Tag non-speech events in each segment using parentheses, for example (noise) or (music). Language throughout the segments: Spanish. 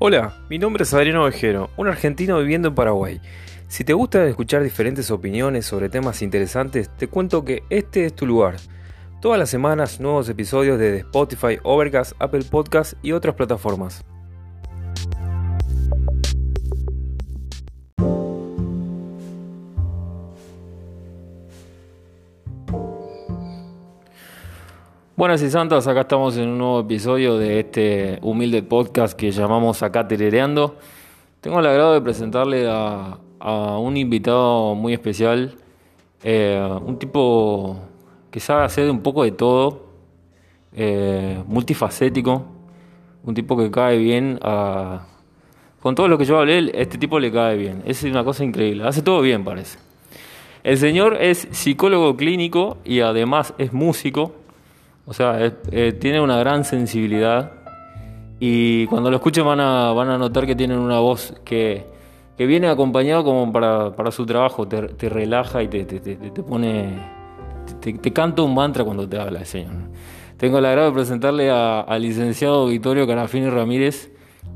Hola, mi nombre es Adriano Ovejero, un argentino viviendo en Paraguay. Si te gusta escuchar diferentes opiniones sobre temas interesantes, te cuento que este es tu lugar. Todas las semanas nuevos episodios de Spotify, Overcast, Apple Podcasts y otras plataformas. Buenas y santas, acá estamos en un nuevo episodio de este humilde podcast que llamamos Acá Terereando. Tengo el agrado de presentarle a, un invitado muy especial, eh, un tipo que sabe hacer un poco de todo, eh, multifacético, un tipo que cae bien a... Con todo lo que yo hablé, este tipo le cae bien. Es una cosa increíble. Hace todo bien, parece. El señor es psicólogo clínico y además es músico o sea, eh, tiene una gran sensibilidad y cuando lo escuchen van a, van a notar que tienen una voz que, viene acompañado como para, su trabajo, te, relaja y te, te, pone... Te, canta un mantra cuando te habla el Señor. Tengo el agrado de presentarle al licenciado Vittorio Carafini Ramírez,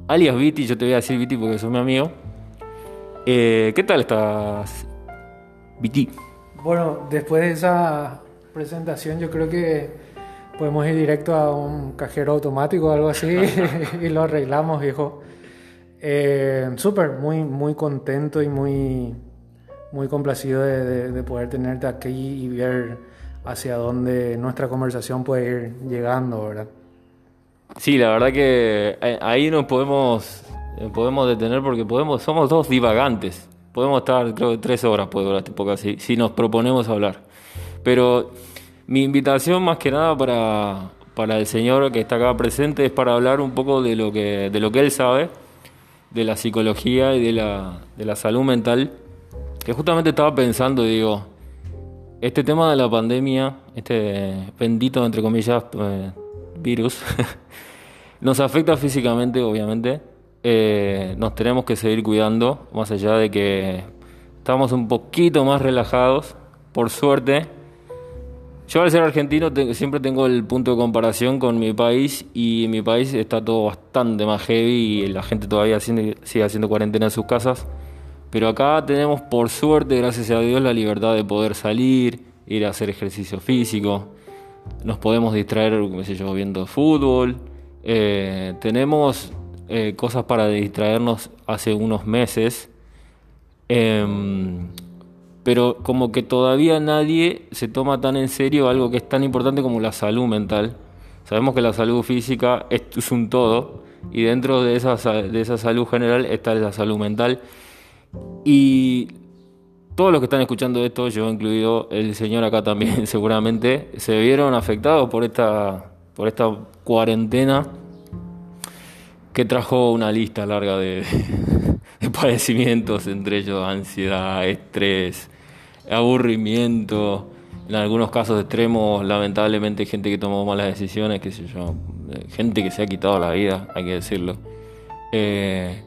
alias Viti, yo te voy a decir Viti porque soy mi amigo. Eh, ¿Qué tal estás, Viti? Bueno, después de esa presentación yo creo que podemos ir directo a un cajero automático o algo así (laughs) (laughs) y lo arreglamos, viejo. Eh, Súper, muy, muy contento y muy, muy complacido de, poder tenerte aquí y ver hacia dónde nuestra conversación puede ir llegando, ¿verdad? Sí, la verdad que eh, ahí nos podemos, podemos detener porque podemos, somos dos divagantes. Podemos estar, creo, tres horas, puede durar este podcast, si, si nos proponemos hablar. Pero mi invitación más que nada para, para el señor que está acá presente es para hablar un poco de lo que, de lo que él sabe, de la psicología y de la, de la salud mental, que justamente estaba pensando, digo, este tema de la pandemia, este bendito, entre comillas, eh, virus, (laughs) nos afecta físicamente, obviamente. Eh, nos tenemos que seguir cuidando, más allá de que estamos un poquito más relajados, por suerte yo al ser argentino siempre tengo el punto de comparación con mi país y en mi país está todo bastante más heavy y la gente todavía sigue haciendo cuarentena en sus casas. Pero acá tenemos por suerte, gracias a Dios, la libertad de poder salir, ir a hacer ejercicio físico. Nos podemos distraer, como sé yo, viendo fútbol. Eh, tenemos eh, cosas para distraernos hace unos meses. Em, pero como que todavía nadie se toma tan en serio algo que es tan importante como la salud mental. Sabemos que la salud física es, un todo y dentro de esa, de esa salud general está la salud mental. Y todos los que están escuchando esto, yo incluido el señor acá también (laughs) seguramente, se vieron afectados por esta, por esta cuarentena que trajo una lista larga de, (laughs) (laughs) padecimientos, entre ellos ansiedad, estrés, aburrimiento, en algunos casos extremos, lamentablemente gente que tomó malas decisiones, qué sé yo, eh, gente que se ha quitado la vida, hay que decirlo. Eh,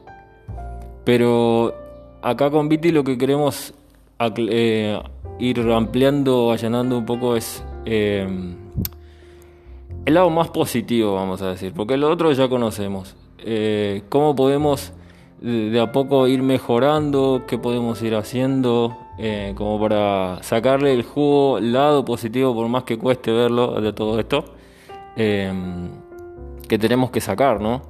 pero acá con Viti lo que queremos eh, ir ampliando, allanando un poco es el lado más positivo, vamos a decir, porque lo otro ya conocemos. ¿Cómo podemos de a poco ir mejorando? ¿Qué podemos ir haciendo? Eh, como para sacarle el jugo, lado positivo, por más que cueste verlo de todo esto, em, que tenemos que sacar, ¿no?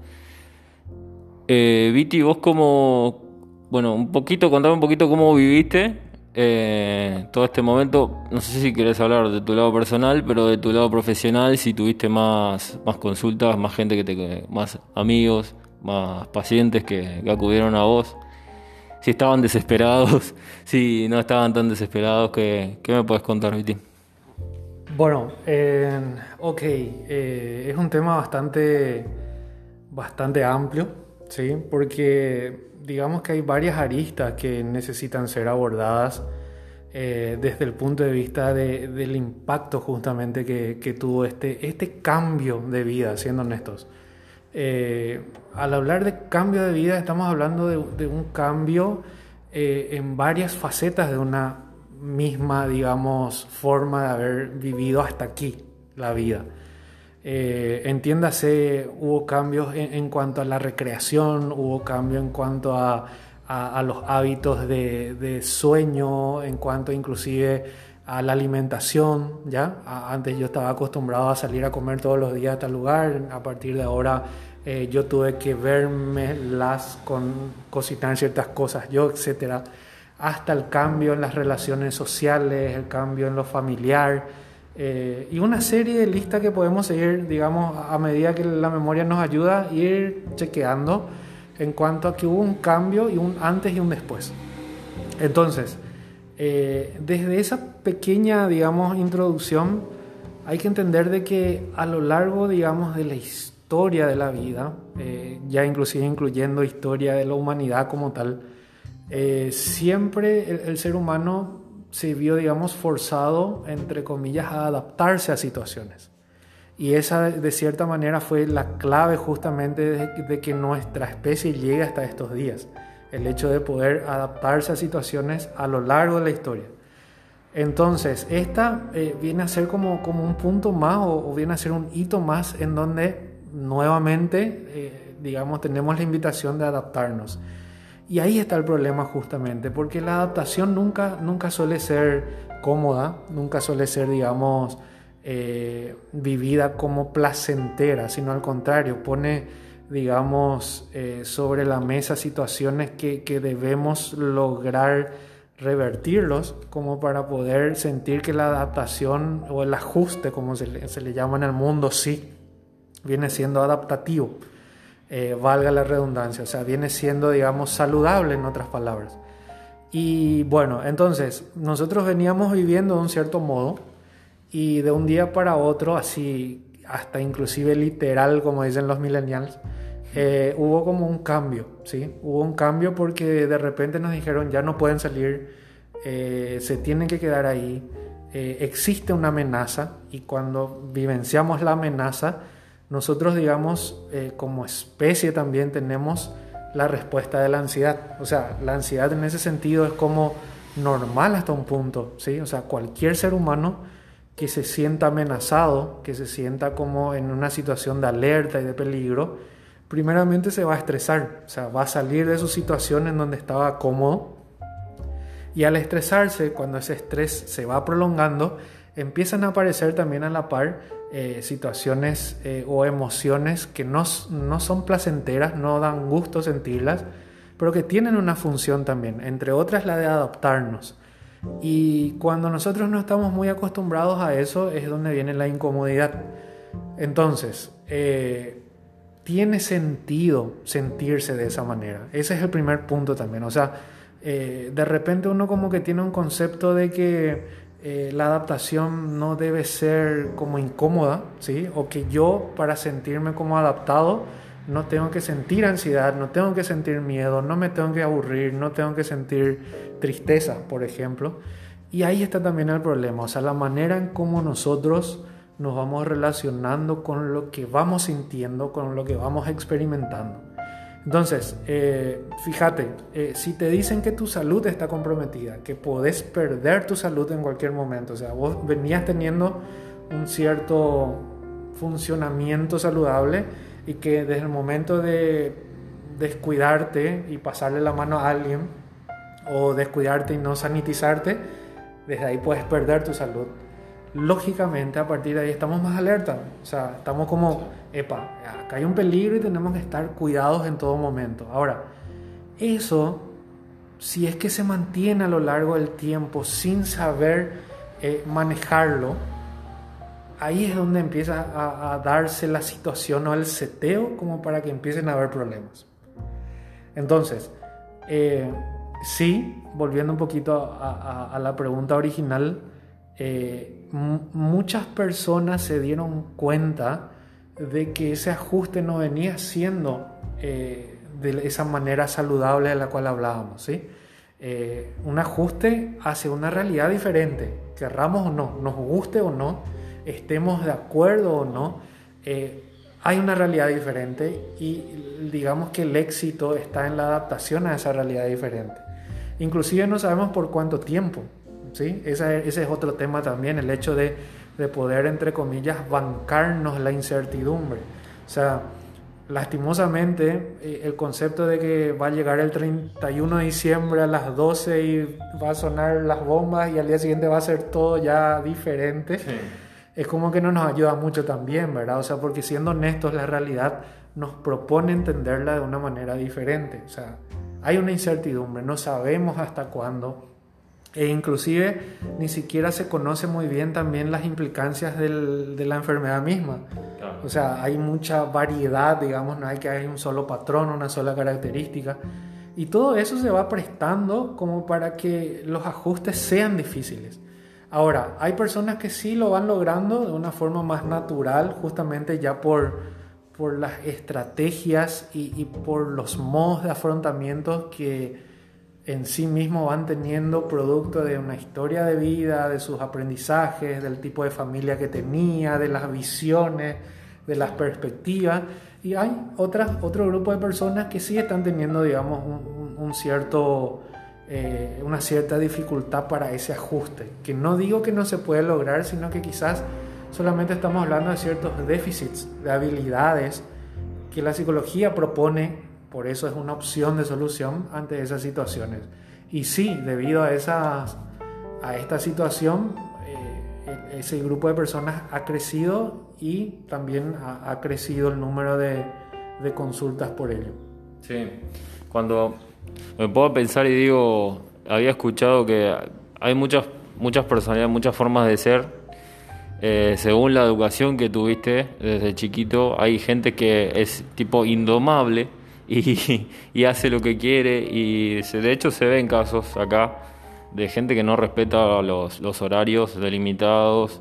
Eh, Viti, vos como, bueno, un poquito, contame un poquito cómo viviste eh, todo este momento. No sé si querés hablar de tu lado personal, pero de tu lado profesional, si tuviste más, más consultas, más gente que te, más amigos, más pacientes que acudieron a vos si estaban desesperados, (laughs) si no estaban tan desesperados, ¿qué, me puedes contar, Viti? Bueno, ok, eh, es un tema bastante, bastante amplio, ¿sí? Porque digamos que hay varias aristas que necesitan ser abordadas eh, desde el punto de vista del impacto justamente que, que, tuvo este, este cambio de vida, siendo honestos. Eh, al hablar de cambio de vida estamos hablando de, un cambio eh, en varias facetas de una misma, digamos, forma de haber vivido hasta aquí la vida. Eh, entiéndase, hubo cambios en, cuanto a la recreación, hubo cambios en cuanto a, los hábitos de, sueño, en cuanto inclusive a la alimentación, ¿ya? antes yo estaba acostumbrado a salir a comer todos los días a tal lugar, a partir de ahora eh, yo tuve que verme las con cocinar ciertas cosas yo, etcétera, hasta el cambio en las relaciones sociales, el cambio en lo familiar eh, y una serie de listas que podemos seguir, digamos, a medida que la memoria nos ayuda ir chequeando en cuanto a que hubo un cambio y un antes y un después. Entonces, eh, desde esa pequeña, digamos, introducción, hay que entender de que a lo largo, digamos, de la historia, de la vida, eh, ya inclusive incluyendo historia de la humanidad como tal, eh, siempre el, ser humano se vio, digamos, forzado, entre comillas, a adaptarse a situaciones. Y esa, de cierta manera, fue la clave justamente de, que nuestra especie llegue hasta estos días. El hecho de poder adaptarse a situaciones a lo largo de la historia. Entonces, esta eh, viene a ser como, como un punto más o, viene a ser un hito más en donde nuevamente, eh, digamos, tenemos la invitación de adaptarnos. Y ahí está el problema justamente, porque la adaptación nunca, nunca suele ser cómoda, nunca suele ser, digamos, eh, vivida como placentera, sino al contrario, pone, digamos, eh, sobre la mesa situaciones que, que, debemos lograr revertirlos como para poder sentir que la adaptación o el ajuste, como se le, se le llama en el mundo, sí viene siendo adaptativo, eh, valga la redundancia, o sea, viene siendo, digamos, saludable en otras palabras. Y bueno, entonces, nosotros veníamos viviendo de un cierto modo y de un día para otro, así, hasta inclusive literal, como dicen los millennials, eh, hubo como un cambio, ¿sí? Hubo un cambio porque de repente nos dijeron ya no pueden salir, eh, se tienen que quedar ahí, existe una amenaza y cuando vivenciamos la amenaza, nosotros, digamos, eh, como especie también tenemos la respuesta de la ansiedad. O sea, la ansiedad en ese sentido es como normal hasta un punto, ¿sí? O sea, cualquier ser humano que se sienta amenazado, que se sienta como en una situación de alerta y de peligro, primeramente se va a estresar, o sea, va a salir de su situación en donde estaba cómodo y al estresarse, cuando ese estrés se va prolongando, empiezan a aparecer también a la par eh, situaciones eh, o emociones que no, no, son placenteras, no dan gusto sentirlas, pero que tienen una función también, entre otras la de adaptarnos. Y cuando nosotros no estamos muy acostumbrados a eso es donde viene la incomodidad. Entonces, eh, tiene sentido sentirse de esa manera. Ese es el primer punto también. O sea, de repente uno como que tiene un concepto de que eh, la adaptación no debe ser como incómoda, ¿sí? O que yo para sentirme como adaptado no tengo que sentir ansiedad, no tengo que sentir miedo, no me tengo que aburrir, no tengo que sentir tristeza, por ejemplo. Y ahí está también el problema, o sea, la manera en cómo nosotros nos vamos relacionando con lo que vamos sintiendo, con lo que vamos experimentando. Entonces, eh, fíjate, eh, si te dicen que tu salud está comprometida, que podés perder tu salud en cualquier momento, o sea, vos venías teniendo un cierto funcionamiento saludable y que desde el momento de descuidarte y pasarle la mano a alguien o descuidarte y no sanitizarte, desde ahí puedes perder tu salud lógicamente a partir de ahí estamos más alerta. O sea, estamos como, epa, acá hay un peligro y tenemos que estar cuidados en todo momento. Ahora, eso, si es que se mantiene a lo largo del tiempo sin saber eh, manejarlo, ahí es donde empieza a, darse la situación o el seteo como para que empiecen a haber problemas. Entonces, eh, sí, volviendo un poquito a la pregunta original, eh, muchas personas se dieron cuenta de que ese ajuste no venía siendo eh, de esa manera saludable de la cual hablábamos. ¿sí? Un ajuste hacia una realidad diferente, querramos o no, nos guste o no, estemos de acuerdo o no, hay una realidad diferente y digamos que el éxito está en la adaptación a esa realidad diferente. Inclusive no sabemos por cuánto tiempo. ¿sí? Ese, ese es otro tema también, el hecho de de poder, entre comillas, bancarnos la incertidumbre. O sea, lastimosamente, eh, el concepto de que va a llegar el 31 de diciembre a las 12 y va a sonar las bombas y al día siguiente va a ser todo ya diferente, es como que no nos ayuda mucho también, ¿verdad? O sea, porque siendo honestos, la realidad nos propone entenderla de una manera diferente. O sea, hay una incertidumbre, no sabemos hasta cuándo. E inclusive ni siquiera se conoce muy bien también las implicancias del, de la enfermedad misma. O sea, hay mucha variedad, digamos, no hay que hay un solo patrón, una sola característica. Y todo eso se va prestando como para que los ajustes sean difíciles. Ahora, hay personas que sí lo van logrando de una forma más natural, justamente ya por, por las estrategias y, por los modos de afrontamiento que en sí mismo van teniendo producto de una historia de vida, de sus aprendizajes, del tipo de familia que tenía, de las visiones, de las perspectivas. Y hay otras, otro grupo de personas que sí están teniendo, digamos, un, cierto, eh, una cierta dificultad para ese ajuste. Que no digo que no se puede lograr, sino que quizás solamente estamos hablando de ciertos déficits de habilidades que la psicología propone por eso es una opción de solución ante esas situaciones. Y sí, debido a, esas, a esta situación, eh, ese grupo de personas ha crecido y también ha, crecido el número de, de, consultas por ello. Sí, cuando me puedo pensar y digo, había escuchado que hay muchas, muchas personalidades, muchas formas de ser. Eh, según la educación que tuviste desde chiquito, hay gente que es tipo indomable y, (laughs) hace lo que quiere y de hecho se ven casos acá de gente que no respeta los, horarios delimitados,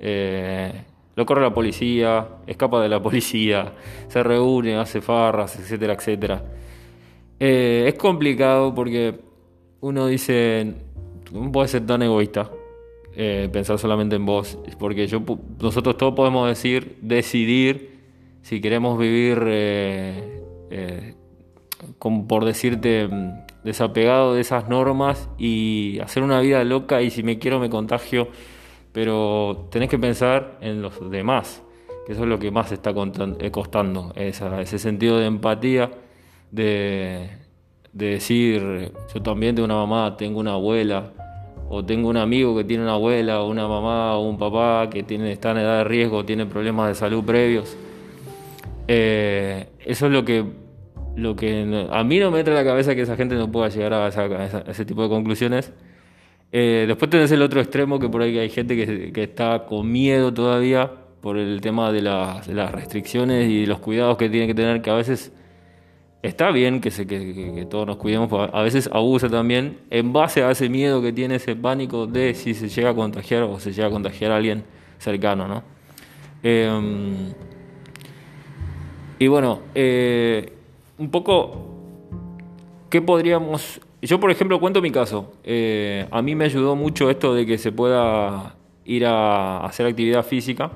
eh, lo corre la policía, escapa de la (laughs) policía, se reúne, hace farras, etcétera, etcétera. Eh, es complicado porque uno dice, no puede ser tan egoísta, eh, pensar solamente en vos, porque yo, nosotros todos podemos decir, decidir si queremos vivir eh, como por decirte, mm, desapegado de esas normas y hacer una vida loca y si me quiero me contagio, pero tenés que pensar en los demás, que eso es lo que más está eh, costando, ese sentido de empatía, de, decir, yo también tengo una mamá, tengo una abuela, o tengo un amigo que tiene una abuela, o una mamá, o un papá que tiene, está en edad de riesgo, tiene problemas de salud previos. Eh, eso es lo que lo que a mí no me entra en la cabeza que esa gente no pueda llegar a, ese tipo de conclusiones. Eh, después tenés el otro extremo, que por ahí hay gente que, está con miedo todavía por el tema de las, restricciones y los cuidados que tiene que tener, que a veces está bien que, se, que, todos nos cuidemos, a veces abusa también en base a ese miedo que tiene, ese pánico de si se llega a contagiar o se llega a contagiar a alguien cercano, ¿no? Em, y bueno, eh, un poco qué podríamos... Yo, por ejemplo, cuento mi caso. Eh, a mí me ayudó mucho esto de que se pueda ir a hacer actividad física.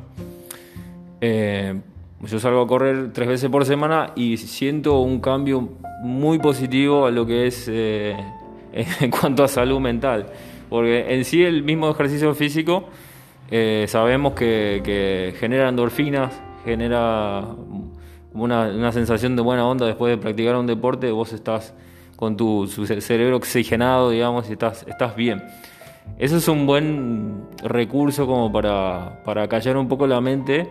Eh, yo salgo a correr tres veces por semana y siento un cambio muy positivo a lo que es eh, (laughs) en cuanto a salud mental. Porque en sí el mismo ejercicio físico sabemos que, que genera endorfinas, genera una, sensación de buena onda después de practicar un deporte, vos estás con tu, cerebro oxigenado, digamos, y estás, estás bien. Eso es un buen recurso como para, para callar un poco la mente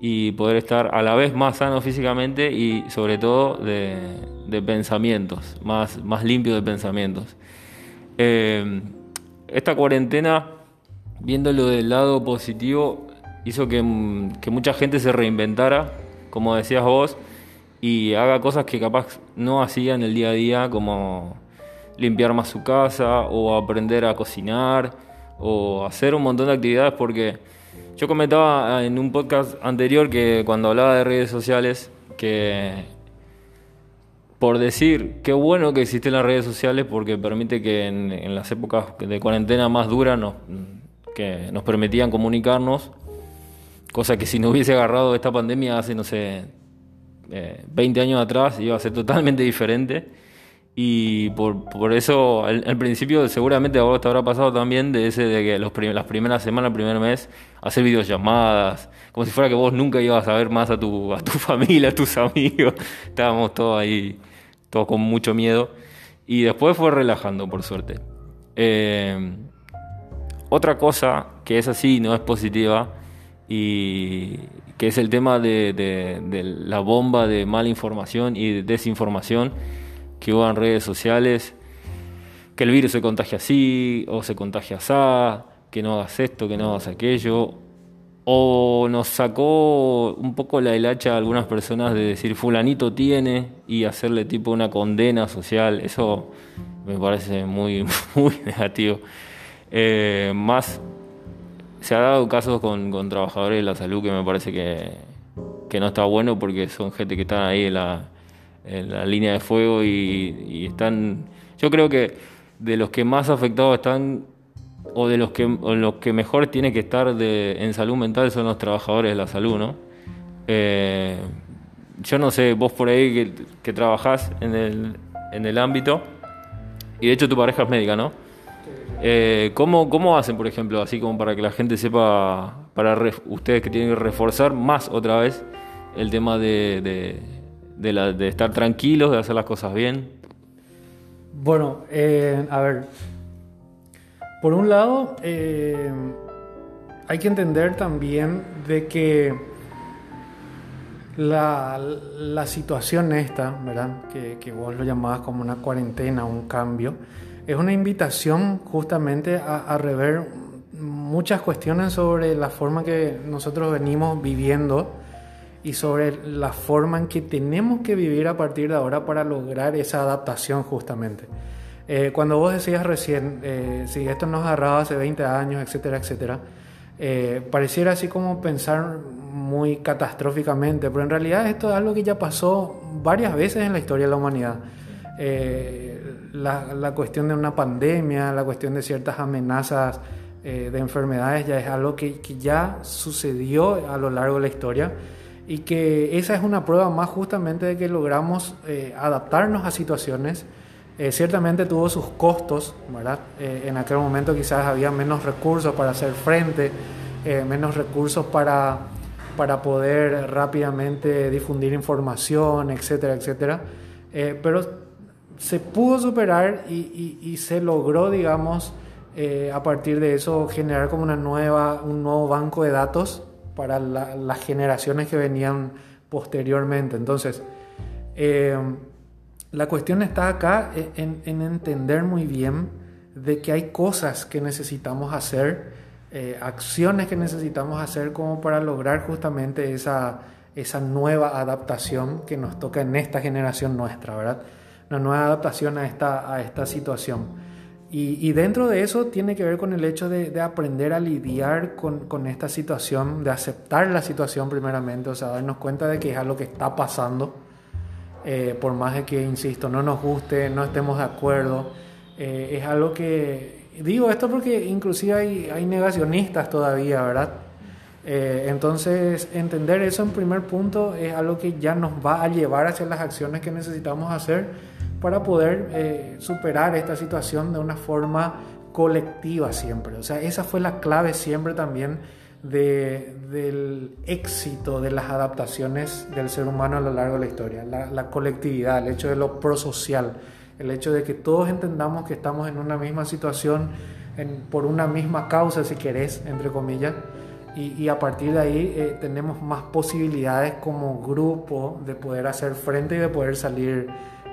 y poder estar a la vez más sano físicamente y sobre todo de, pensamientos, más, más limpio de pensamientos. Eh, esta cuarentena, viéndolo del lado positivo, hizo que, mucha gente se reinventara como decías vos, y haga cosas que capaz no hacía en el día a día, como limpiar más su casa o aprender a cocinar o hacer un montón de actividades porque yo comentaba en un podcast anterior que cuando hablaba de redes sociales que por decir qué bueno que existen las redes sociales porque permite que en, las épocas de cuarentena más duras nos, que nos permitían comunicarnos Cosa que si no hubiese agarrado esta pandemia hace, no sé, 20 eh, años atrás iba a ser totalmente (laughs) diferente. Y por, por eso, al, principio, seguramente a vos te habrá pasado también de ese de que los las primeras semanas, el primer mes, hacer videollamadas, como si fuera que vos nunca ibas a ver más a tu, a tu (laughs) familia, a tus amigos. Estábamos todos ahí, todos con mucho miedo. Y después fue relajando, por suerte. Eh, otra cosa que es así, no es positiva, y que es el tema de, de la bomba de mala información y desinformación que hubo en redes sociales, que el virus se contagia así, o se contagia así, que no hagas esto, que no hagas aquello, o nos sacó un poco la hilacha a algunas personas de decir fulanito tiene y hacerle tipo una condena social, eso me parece muy, (laughs) muy negativo. Eh, más se ha dado casos con, con, trabajadores de la salud que me parece que, que no está bueno porque son gente que están ahí en la, en la línea de fuego y, están, yo creo que de los que más afectados están o de los que, los que mejor tiene que estar en salud mental son los trabajadores de la salud, ¿no? Eh, yo no sé, vos por ahí que, que trabajás en el, en el ámbito, y de hecho tu pareja es médica, ¿no? Eh, ¿cómo, ¿Cómo hacen, por ejemplo, así como para que la gente sepa, para ustedes que tienen que reforzar más otra vez el tema de, la, de estar tranquilos, de hacer las cosas bien? Bueno, eh, a ver, por un lado, eh, hay que entender también de que la, la situación esta, ¿verdad? Que, que, vos lo llamabas como una cuarentena, un cambio, es una invitación justamente a, a rever muchas cuestiones sobre la forma que nosotros venimos viviendo y sobre la forma en que tenemos que vivir a partir de ahora para lograr esa adaptación justamente. Eh, cuando vos decías recién, eh, si esto nos agarraba hace 20 años, etcétera, etcétera, eh, pareciera así como pensar muy catastróficamente, pero en realidad esto es algo que ya pasó varias veces en la historia de la humanidad. La, la, cuestión de una pandemia, la cuestión de ciertas amenazas de enfermedades ya es algo que, que ya sucedió a lo largo de la historia y que esa es una prueba más justamente de que logramos eh, adaptarnos a situaciones. Eh, ciertamente tuvo sus costos, ¿verdad? Eh, en aquel momento quizás había menos recursos para hacer frente, menos recursos para, para poder rápidamente difundir información, etcétera, etcétera. pero se pudo superar y, y, y se logró, digamos, a partir de eso generar como una nueva, un nuevo banco de datos para las generaciones que venían posteriormente. Entonces, eh, la cuestión está acá en, entender muy bien de que hay cosas que necesitamos hacer, eh, acciones que necesitamos hacer como para lograr justamente esa, esa nueva adaptación que nos toca en esta generación nuestra, ¿verdad? Una nueva adaptación a esta, a esta situación. Y, dentro de eso tiene que ver con el hecho de, aprender a lidiar con, esta situación, de aceptar la situación primeramente, o sea, darnos cuenta de que es algo que está pasando, eh, por más de que, insisto, no nos guste, no estemos de acuerdo, eh, es algo que, digo esto porque inclusive hay, hay negacionistas todavía, ¿verdad? Eh, entonces, entender eso en primer punto es algo que ya nos va a llevar hacia las acciones que necesitamos hacer para poder eh, superar esta situación de una forma colectiva siempre. O sea, esa fue la clave siempre también del éxito de las adaptaciones del ser humano a lo largo de la historia. La, colectividad, el hecho de lo prosocial, el hecho de que todos entendamos que estamos en una misma situación, por una misma causa, si querés, entre comillas. Y, a partir de ahí eh, tenemos más posibilidades como grupo de poder hacer frente y de poder salir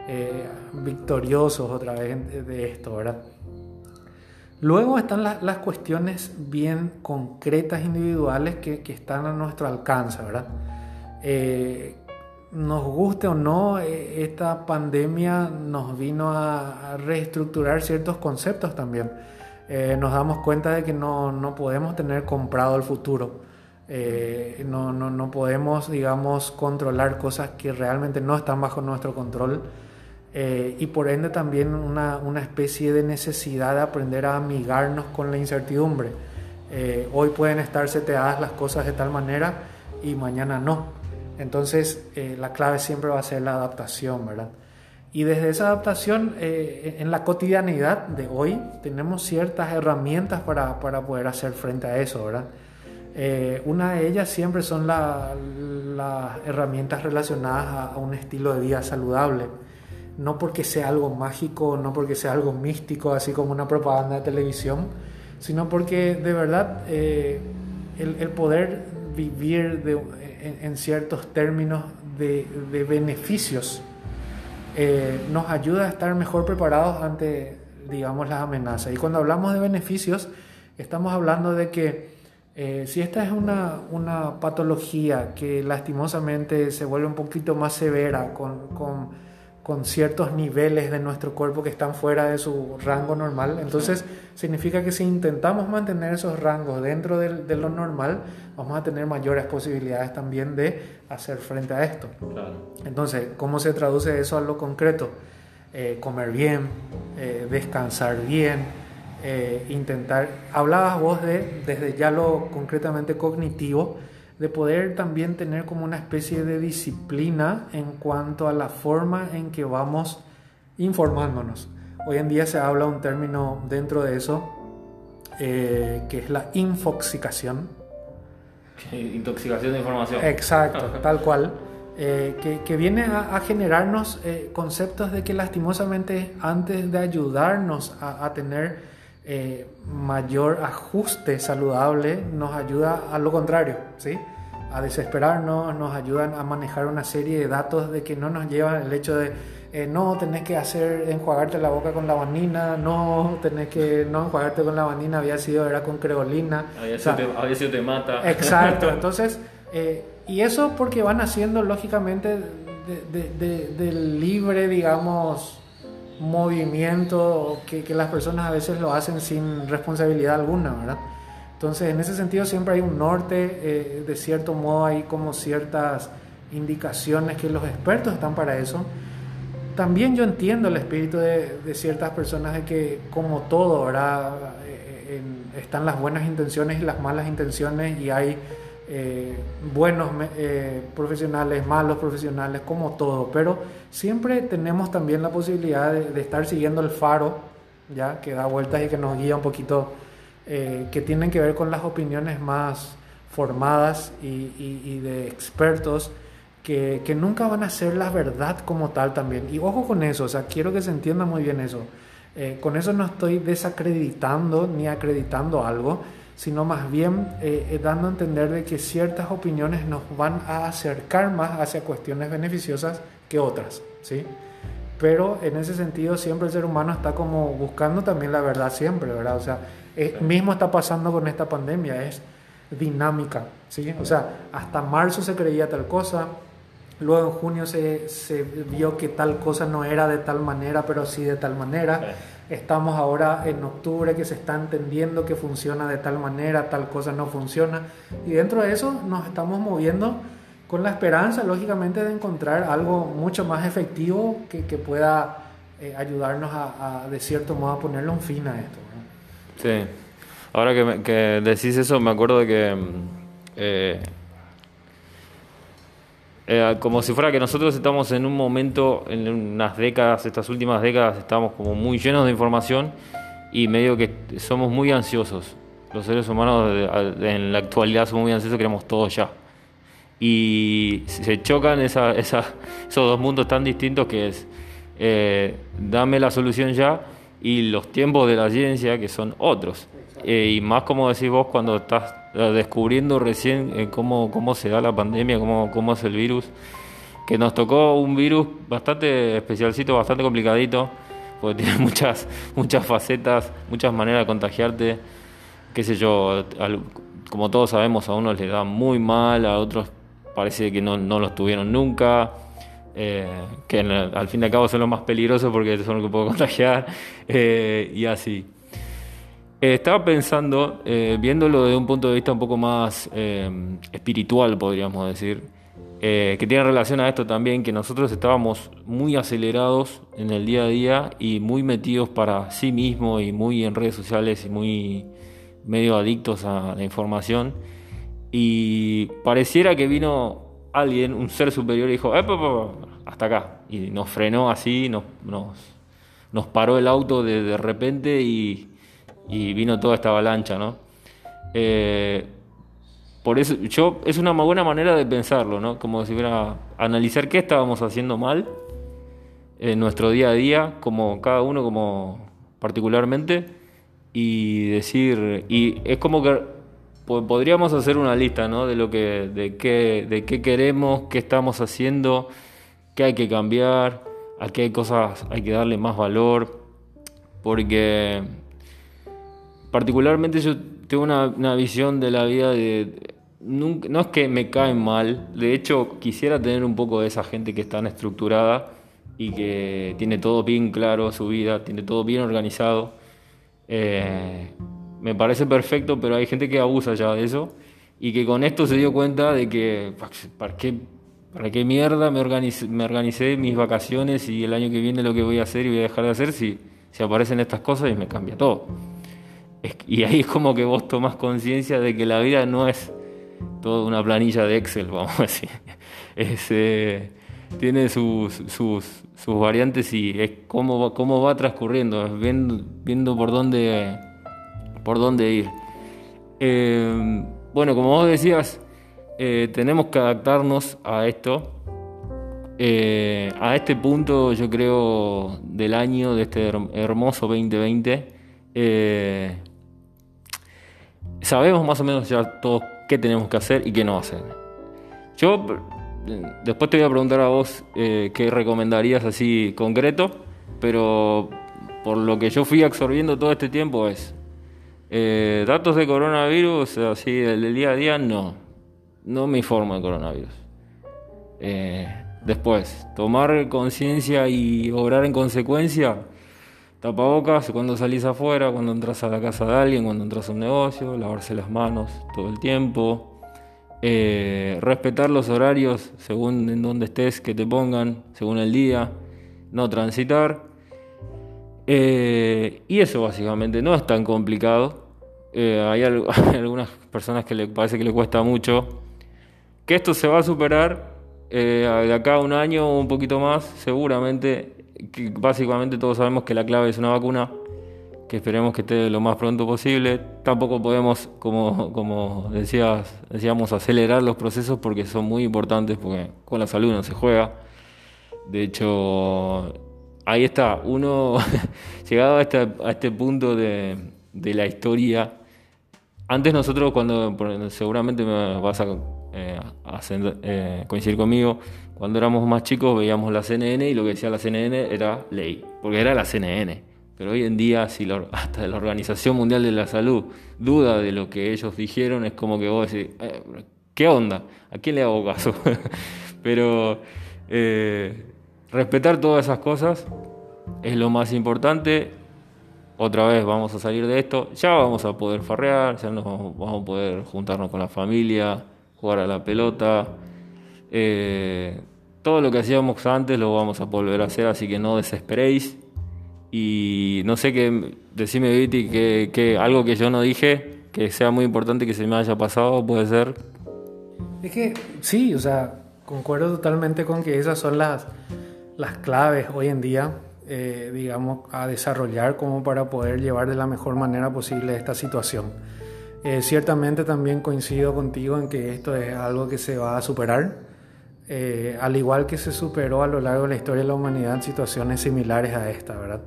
eh, victoriosos otra vez de esto, ¿verdad? Luego están las cuestiones bien concretas, individuales, que, están a nuestro alcance, ¿verdad? Eh, nos guste o no, eh, esta pandemia nos vino a, reestructurar ciertos conceptos también. nos damos cuenta de que no, no podemos tener comprado el futuro. no, no, no podemos, digamos, controlar cosas que realmente no están bajo nuestro control. Eh, y por ende también una, una, especie de necesidad de aprender a amigarnos con la incertidumbre. Eh, hoy pueden estar seteadas las cosas de tal manera y mañana no. Entonces eh, la clave siempre va a ser la adaptación, ¿verdad? Y desde esa adaptación, en la cotidianidad de hoy, tenemos ciertas herramientas para, para poder hacer frente a eso, ¿verdad? Una de ellas siempre son las herramientas relacionadas a, un estilo de vida saludable. No porque sea algo mágico, no porque sea algo místico, así como una propaganda de televisión, sino porque de verdad eh, el, poder vivir en, ciertos términos de, beneficios eh, nos ayuda a estar mejor preparados ante, digamos, las amenazas. Y cuando hablamos de beneficios, estamos hablando de que eh, si esta es una, una, patología que lastimosamente se vuelve un poquito más severa con, con, con, ciertos niveles de nuestro cuerpo que están fuera de su rango normal, entonces significa que si intentamos mantener esos rangos dentro de, de lo normal, vamos a tener mayores posibilidades también de hacer frente a esto. Entonces, ¿cómo se traduce eso a lo concreto? Eh, comer bien, eh, descansar bien, eh, intentar, hablabas vos de, desde ya lo concretamente cognitivo, de poder también tener como una especie de disciplina en cuanto a la forma en que vamos informándonos. Hoy en día se habla un término dentro de eso, eh, que es la infoxicación. Intoxicación de información. Exacto, (laughs) tal cual. Eh, que, viene a, generarnos conceptos de que lastimosamente antes de ayudarnos a, a tener eh, mayor ajuste saludable nos ayuda a lo contrario, ¿sí? a desesperarnos, nos ayudan a manejar una serie de datos de que no nos llevan el hecho de eh, no tenés que hacer enjuagarte la boca con lavanina, no tenés que no enjuagarte con lavanina, había sido era con creolina. Había, sido, te, te, mata. Exacto, (laughs) entonces, eh, y eso porque van haciendo lógicamente del libre, digamos, movimiento que, que, las personas a veces lo hacen sin responsabilidad alguna, ¿verdad? Entonces, en ese sentido siempre hay un norte, eh, de cierto modo hay como ciertas indicaciones que los expertos están para eso. También yo entiendo el espíritu de, de ciertas personas de que, como todo, ¿verdad? Eh, están las buenas intenciones y las malas intenciones y hay eh, buenos eh, profesionales, malos profesionales, como todo, pero siempre tenemos también la posibilidad de, estar siguiendo el faro, ya que da vueltas y que nos guía un poquito, eh, que tienen que ver con las opiniones más formadas y, de expertos. Que, que, nunca van a ser la verdad como tal también. Y ojo con eso, o sea, quiero que se entienda muy bien eso. con eso no estoy desacreditando ni acreditando algo, sino más bien eh, eh, dando a entender de que ciertas opiniones nos van a acercar más hacia cuestiones beneficiosas que otras, ¿sí? Pero en ese sentido siempre el ser humano está como buscando también la verdad siempre, ¿verdad? O sea, mismo está pasando con esta pandemia, es dinámica, ¿sí? O sea, hasta marzo se creía tal cosa, luego en junio se, se vio que tal cosa no era de tal manera, pero sí de tal manera. Estamos ahora en octubre que se está entendiendo que funciona de tal manera, tal cosa no funciona. Y dentro de eso nos estamos moviendo con la esperanza, lógicamente, de encontrar algo mucho más efectivo que, que pueda eh, ayudarnos a, de cierto modo, a ponerle un fin a esto. Sí. Ahora que, que, decís eso, me acuerdo de que... Eh, eh, como si fuera que nosotros estamos en un momento, en unas décadas, estas últimas décadas, estamos como muy llenos de información y medio que somos muy ansiosos. Los seres humanos en la actualidad somos muy ansiosos, queremos todo ya. Y se chocan esa, esos dos mundos tan distintos que es, eh, dame la solución ya y los tiempos de la ciencia que son otros. Eh, y más como decís vos cuando estás descubriendo recién eh, cómo, cómo se da la pandemia, cómo, cómo es el virus, que nos tocó un virus bastante especialcito, bastante complicadito, porque (laughs) tiene muchas, muchas facetas, muchas maneras de contagiarte, qué sé yo, como todos sabemos, a unos les da muy mal, a otros parece que no, no los tuvieron nunca. Eh, que al fin y al cabo son los más peligrosos porque son los que puedo (laughs) contagiar y así. Eh, estaba pensando, eh, viéndolo desde un punto de vista un poco más eh, espiritual, podríamos decir, que tiene relación a esto también, que nosotros estábamos muy acelerados en el día a día y muy metidos para sí mismos y muy en redes sociales y muy medio adictos a la información. Y pareciera que vino alguien, un ser superior, y dijo, hasta acá. Y nos frenó así, nos, nos, paró el auto de, de repente y, vino toda esta avalancha, ¿no? Eh, por eso, yo, es una buena manera de pensarlo, ¿no? Como si fuera analizar qué estábamos haciendo mal en nuestro día a día, como cada uno como particularmente, y decir, y es como que podríamos hacer una lista, ¿no? De lo que, de qué, de qué queremos, qué estamos haciendo, qué hay que cambiar, a qué cosas hay que darle más valor, porque particularmente yo tengo una, visión de la vida de... no es que me caen mal, de hecho quisiera tener un poco de esa gente que es tan estructurada y que tiene todo bien claro su vida, tiene todo bien organizado. Eh, me parece perfecto, pero hay gente que abusa ya de eso y que con esto se dio cuenta de que, ¿para qué, para qué mierda me organicé, me organicé mis vacaciones y el año que viene lo que voy a hacer y voy a dejar de hacer si, si aparecen estas cosas y me cambia todo? Y ahí es como que vos tomás conciencia de que la vida no es toda una planilla de Excel, (laughs) vamos a decir. Eh, tiene sus, sus, sus, variantes y es cómo, cómo va transcurriendo, viendo, viendo por dónde por dónde ir. Eh, bueno, como vos decías, eh, tenemos que adaptarnos a esto. A este punto, yo creo, del año, de este hermoso 2020, sabemos más o menos ya todos qué tenemos que hacer y qué no hacer. Yo después te voy a preguntar a vos qué recomendarías así concreto, pero por lo que yo fui absorbiendo todo este tiempo es eh, datos de coronavirus, así del día a día, no. No me informo de coronavirus. Eh, después, tomar conciencia y obrar en consecuencia. Tapabocas cuando salís afuera, cuando entras a la casa de alguien, cuando entras a un negocio, lavarse las manos todo el tiempo. Eh, respetar los horarios según en donde estés que te pongan, según el día. No transitar. Eh, y eso básicamente no es tan complicado. Eh, hay, (laughs) algunas personas que le parece que le cuesta mucho. Que esto se va a superar de acá a un año o un poquito más, seguramente. Básicamente todos sabemos que la clave es una vacuna, que esperemos que esté lo más pronto posible. Tampoco podemos, como, como decías, decíamos, acelerar los procesos porque son muy importantes, porque con la salud no se juega. De hecho, ahí está, uno (laughs) llegado a este, a este punto de, de, la historia. Antes nosotros, cuando seguramente me vas a, eh, eh, coincidir conmigo, cuando éramos más chicos veíamos la CNN y lo que decía la CNN era ley, porque era la CNN. Pero hoy en día, si (laughs) hasta la Organización Mundial de la Salud duda de lo que ellos dijeron, es como que vos decís, eh, ¿qué onda? ¿A quién le hago caso? (laughs) Pero respetar todas esas cosas es lo más importante. Otra vez vamos a salir de esto, ya vamos a poder farrear, ya nos vamos a poder juntarnos con la familia, jugar a la pelota. Eh, todo lo que hacíamos antes lo vamos a volver a hacer, así que no desesperéis. Y no sé qué, decime Viti, que, que algo que yo no dije, que sea muy importante que se me haya pasado, puede ser. Es que sí, o sea, concuerdo totalmente con que esas son las, las claves hoy en día, eh, digamos, a desarrollar como para poder llevar de la mejor manera posible esta situación. Eh, ciertamente también coincido contigo en que esto es algo que se va a superar, eh, al igual que se superó a lo largo de la historia de la humanidad situaciones similares a esta, ¿verdad?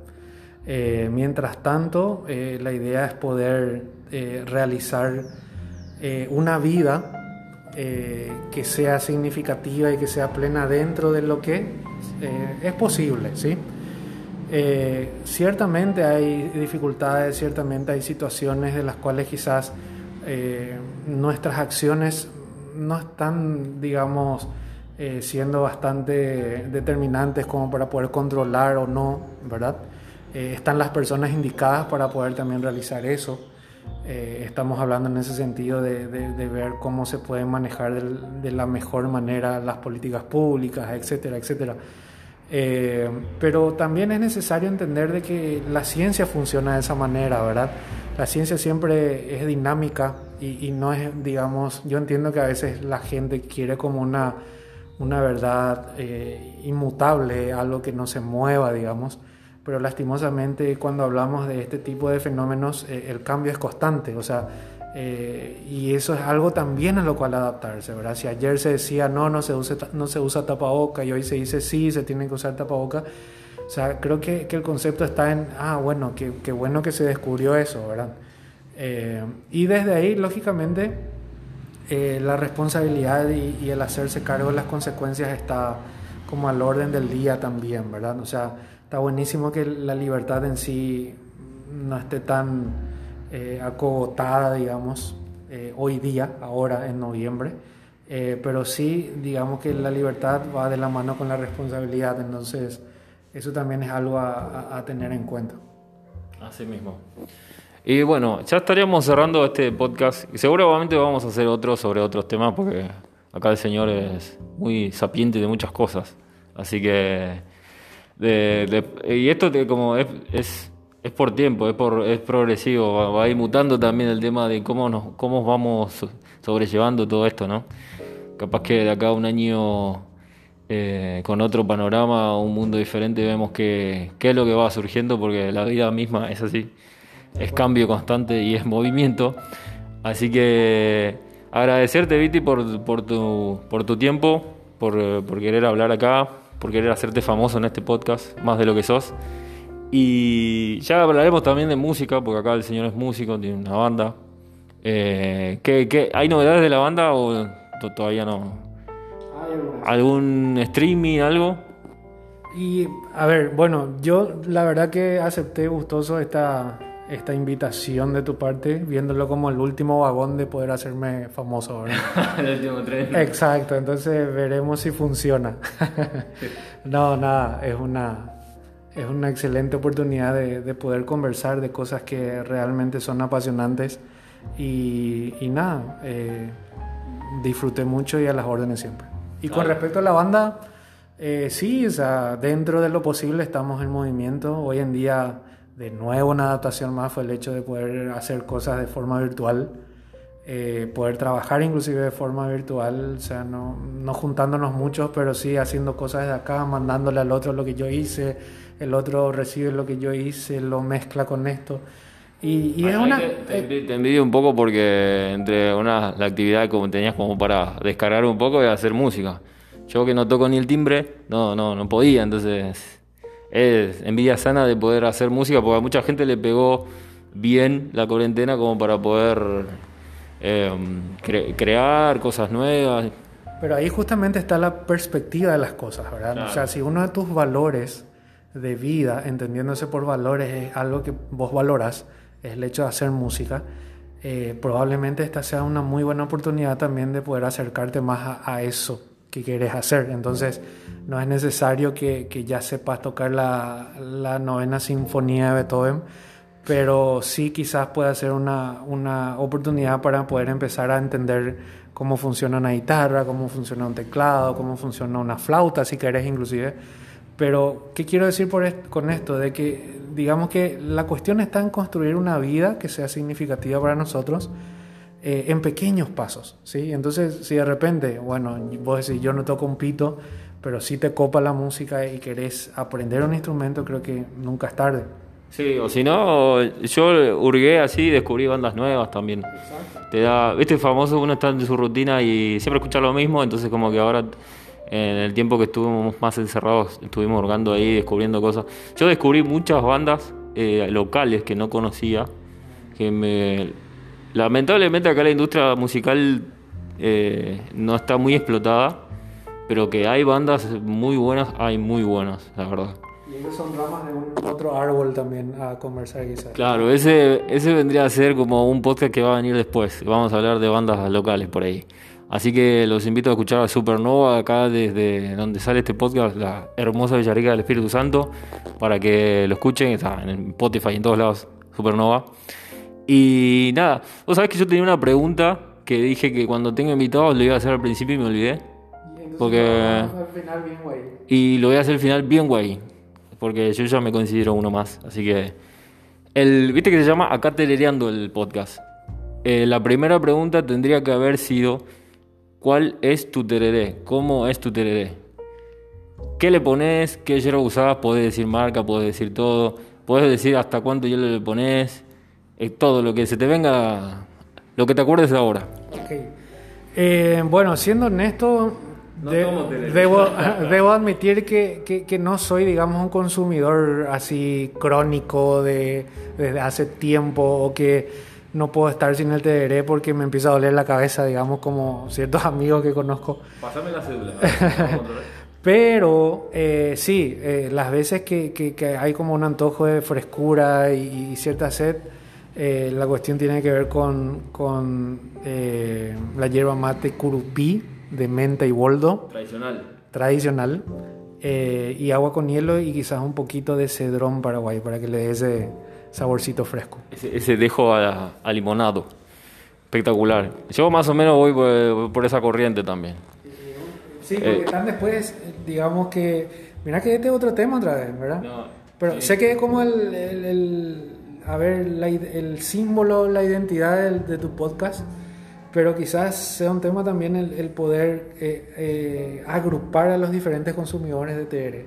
mientras tanto, la idea es poder realizar una vida que sea significativa y que sea plena dentro de lo que eh, es posible, ¿sí? Eh, ciertamente hay dificultades, ciertamente hay situaciones de las cuales quizás eh, nuestras acciones no están, digamos, siendo bastante determinantes como para poder controlar o no, ¿verdad? están las personas indicadas para poder también realizar eso. estamos hablando en ese sentido de, ver cómo se pueden manejar de, de, la mejor manera las políticas públicas, etcétera, etcétera. Eh, pero también es necesario entender de que la ciencia funciona de esa manera, ¿verdad? La ciencia siempre es dinámica y, no es, digamos, yo entiendo que a veces la gente quiere como una, una verdad eh, inmutable, algo que no se mueva, digamos. Pero lastimosamente cuando hablamos de este tipo de fenómenos, eh, el cambio es constante, o sea, eh, y eso es algo también a lo cual adaptarse, ¿verdad? Si ayer se decía no, no se usa, no se usa tapaboca y hoy se dice sí, se tiene que usar tapaboca, o sea, creo que, que el concepto está en, ah, bueno, qué bueno que se descubrió eso, ¿verdad? y desde ahí, lógicamente, eh, la responsabilidad y, el hacerse cargo de las consecuencias está como al orden del día también, ¿verdad? O sea, está buenísimo que la libertad en sí no esté tan eh, acogotada, digamos, eh, hoy día, ahora en noviembre, pero sí, digamos que la libertad va de la mano con la responsabilidad, entonces eso también es algo a, tener en cuenta. Así mismo. Y bueno, ya estaríamos cerrando este podcast y seguramente vamos a hacer otro sobre otros temas porque acá el señor es muy sapiente de muchas cosas. Así que... y esto como es, es, es, por tiempo, es, por, es progresivo, va, a ir mutando también el tema de cómo, nos, cómo vamos sobrellevando todo esto, ¿no? Capaz que de acá a un año eh, con otro panorama, un mundo diferente, vemos que, qué es lo que va surgiendo porque la vida misma es así es cambio constante y es movimiento. Así que agradecerte, Viti, por, por, tu, por tu tiempo, por, por, querer hablar acá, por querer hacerte famoso en este podcast, más de lo que sos. Y ya hablaremos también de música, porque acá el señor es músico, tiene una banda. Eh, ¿qué, hay novedades de la banda o todavía no? ¿Algún streaming, algo? Y a ver, bueno, yo la verdad que acepté gustoso esta, esta invitación de tu parte, viéndolo como el último vagón de poder hacerme famoso. (laughs) el último tren. Exacto, entonces veremos si funciona. (laughs) no, nada, es una, es una excelente oportunidad de, de, poder conversar de cosas que realmente son apasionantes y, y nada, eh, disfruté mucho y a las órdenes siempre. Y con respecto a la banda, eh, sí, o sea, dentro de lo posible estamos en movimiento. Hoy en día de nuevo una adaptación más fue el hecho de poder hacer cosas de forma virtual, eh, poder trabajar inclusive de forma virtual, o sea, no, no juntándonos muchos, pero sí haciendo cosas de acá, mandándole al otro lo que yo hice, el otro recibe lo que yo hice, lo mezcla con esto. Y, es una... Te, te, envidio un poco porque entre una, la actividad que tenías como para descargar un poco y hacer música. Yo que no toco ni el timbre, no, no, no podía, entonces es envidia sana de poder hacer música, porque a mucha gente le pegó bien la cuarentena como para poder em, crear cosas nuevas. Pero ahí justamente está la perspectiva de las cosas, ¿verdad? O sea, si uno de tus valores de vida, entendiéndose por valores, es algo que vos valoras, es el hecho de hacer música, eh, probablemente esta sea una muy buena oportunidad también de poder acercarte más a eso que quieres hacer. Entonces, no es necesario que, que ya sepas tocar la, la, novena sinfonía de Beethoven, pero sí quizás pueda ser una, una, oportunidad para poder empezar a entender cómo funciona una guitarra, cómo funciona un teclado, cómo funciona una flauta, si querés inclusive. Pero, ¿qué quiero decir por con esto? De que, digamos que la cuestión está en construir una vida que sea significativa para nosotros eh, en pequeños pasos, ¿sí? Entonces, si de repente, bueno, vos decís, yo no toco un pito, pero si te copa la música y querés aprender un instrumento, creo que nunca es tarde. Sí, o si no, yo hurgué así y descubrí bandas nuevas también. Te da, viste, famoso, uno está en su rutina y siempre escucha lo mismo, entonces como que ahora en el tiempo que estuvimos más encerrados, estuvimos hurgando ahí, descubriendo cosas. Yo descubrí muchas bandas eh, locales que no conocía, que me Lamentablemente acá la industria musical eh, no está muy explotada, pero que hay bandas muy buenas, hay muy buenas, la verdad. Y esos son ramas de un otro árbol también a conversar quizás. Claro, ese, ese vendría a ser como un podcast que va a venir después. Vamos a hablar de bandas locales por ahí. Así que los invito a escuchar a Supernova acá desde donde sale este podcast, la hermosa Villarrica del Espíritu Santo, para que lo escuchen, está en Spotify y en todos lados, Supernova. Y nada, vos sabés que yo tenía una pregunta que dije que cuando tenga invitados lo iba a hacer al principio y me olvidé. Y porque... Al final bien guay. Y lo voy a hacer al final bien guay. Porque yo ya me considero uno más. Así que... El, Viste que se llama Acá Telereando el podcast. Eh, la primera pregunta tendría que haber sido... cuál es tu tereré, cómo es tu tereré. ¿Qué le pones? ¿Qué hierro usás? Podés decir marca, podés decir todo. Podés decir hasta cuánto hielo le pones. Es todo lo que se te venga, lo que te acuerdes ahora. Ok. Eh, bueno, siendo honesto, No de- debo, (laughs) debo admitir que, que- que no soy, digamos, un consumidor así crónico de, desde hace tiempo o que no puedo estar sin el tereré porque me empieza a doler la cabeza, digamos, como ciertos (laughs) amigos que conozco. Pásame la cédula. (laughs) Pero eh, sí, eh, las veces que, que- que hay como un antojo de frescura y, y cierta sed, eh, la cuestión tiene que ver con, con eh, la hierba mate curupí de menta y boldo Tradicional. tradicional y agua con hielo y quizás un poquito de cedrón paraguay para que le dé ese saborcito fresco. Ese, ese dejo a, a limonado. Espectacular. Yo más o menos voy por, por esa corriente también. Sí, porque están después, eh, digamos que, mira que este es otro tema otra vez, ¿verdad? No, Pero sí. sé que es como el, el, el- a ver, la el símbolo, la identidad de, tu podcast, pero quizás sea un tema también el, el poder eh, eh, agrupar a los diferentes consumidores de TR,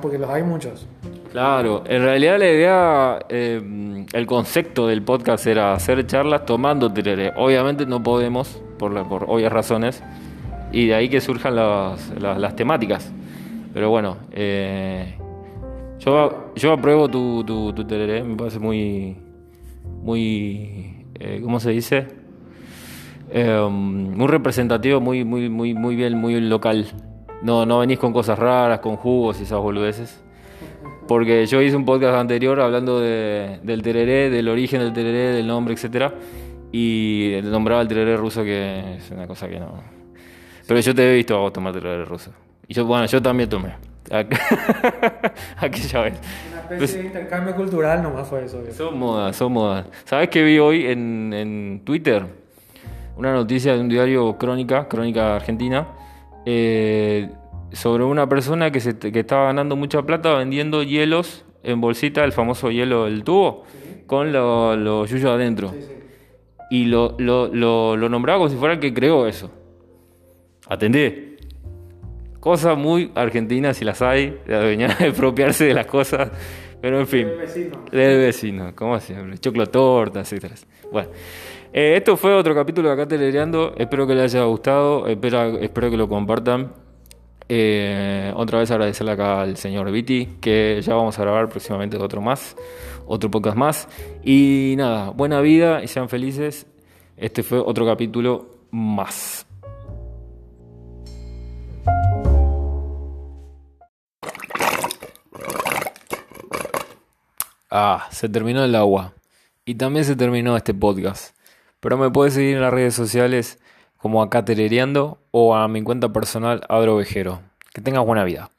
porque los hay muchos. Claro, en realidad la idea, eh, el concepto del podcast era hacer charlas tomando tereré. Obviamente no podemos, por, obvias razones, y de ahí que surjan las, las- las temáticas. Pero bueno, eh, yo, apruebo tu, tu, tu tereré, me parece muy, muy, eh, ¿cómo se dice? Eh, muy representativo, muy, muy, muy, muy bien, muy local. No, no venís con cosas raras, con jugos y esas boludeces. Porque yo hice un podcast anterior hablando de- del tereré, del origen del tereré, del nombre, etcétera, y nombraba el tereré ruso que es una cosa que no. Pero yo te he visto a vos tomar tereré ruso. Y yo, bueno, yo también tomé. (laughs) Aquella vez. Una especie de intercambio cultural nomás fue eso. Son modas, son modas. ¿Sabes qué vi hoy en, en Twitter? Una noticia de un diario Crónica, Crónica Argentina, eh, sobre una persona que, se, que estaba ganando mucha plata vendiendo hielos en bolsita, el famoso hielo del tubo, con los lo yuyos adentro. Y lo, lo, nombraba como si fuera el que creó eso. Atendé. Cosas muy argentinas si las hay, la venía de (laughs) apropiarse de las cosas, pero en fin. Del vecino, como siempre. Choclo tortas, etc. Bueno, eh, esto fue otro capítulo de Acá Telereando. Espero que les haya gustado. Espero, espero que lo compartan. Eh, otra vez agradecerle acá al señor Viti, que ya vamos a grabar próximamente otro más, otro podcast más. Y nada, buena vida y sean felices. Este fue otro capítulo más. Ah, se terminó el agua. Y también se terminó este podcast. Pero me puedes seguir en las redes sociales como acá Telereando o a mi cuenta personal Adro Vejero. Que tengas buena vida.